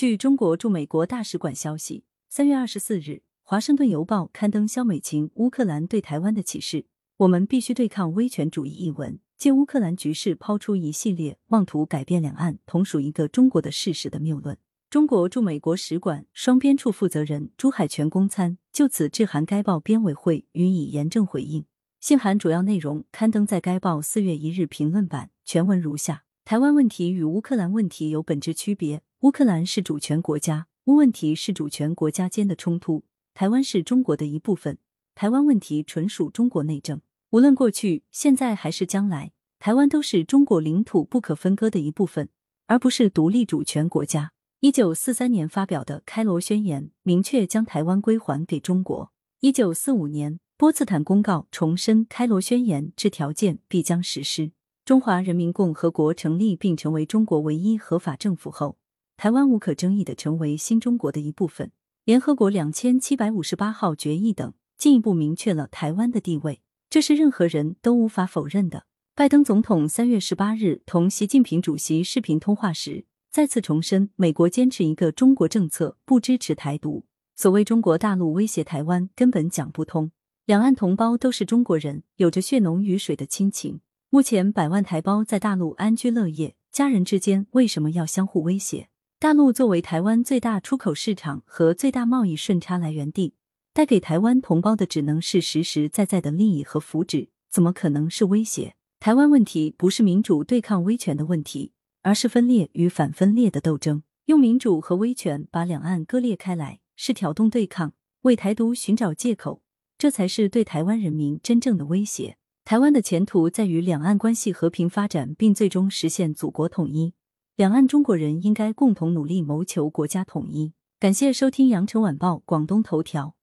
据中国驻美国大使馆消息，三月二十四日，《华盛顿邮报》刊登肖美琴乌克兰对台湾的启示：“我们必须对抗威权主义。”一文借乌克兰局势抛出一系列妄图改变两岸同属一个中国的事实的谬论。中国驻美国使馆双边处负责人朱海泉公参就此致函该报编委会，予以严正回应。信函主要内容刊登在该报四月一日评论版，全文如下：台湾问题与乌克兰问题有本质区别。乌克兰是主权国家，乌问题是主权国家间的冲突。台湾是中国的一部分，台湾问题纯属中国内政。无论过去、现在还是将来，台湾都是中国领土不可分割的一部分，而不是独立主权国家。一九四三年发表的《开罗宣言》明确将台湾归还给中国。一九四五年，波茨坦公告重申《开罗宣言》之条件，必将实施。中华人民共和国成立并成为中国唯一合法政府后。台湾无可争议的成为新中国的一部分。联合国两千七百五十八号决议等进一步明确了台湾的地位，这是任何人都无法否认的。拜登总统三月十八日同习近平主席视频通话时，再次重申美国坚持一个中国政策，不支持台独。所谓中国大陆威胁台湾，根本讲不通。两岸同胞都是中国人，有着血浓于水的亲情。目前百万台胞在大陆安居乐业，家人之间为什么要相互威胁？大陆作为台湾最大出口市场和最大贸易顺差来源地，带给台湾同胞的只能是实实在在的利益和福祉，怎么可能是威胁？台湾问题不是民主对抗威权的问题，而是分裂与反分裂的斗争。用民主和威权把两岸割裂开来，是挑动对抗，为台独寻找借口，这才是对台湾人民真正的威胁。台湾的前途在于两岸关系和平发展，并最终实现祖国统一。两岸中国人应该共同努力，谋求国家统一。感谢收听羊城晚报广东头条。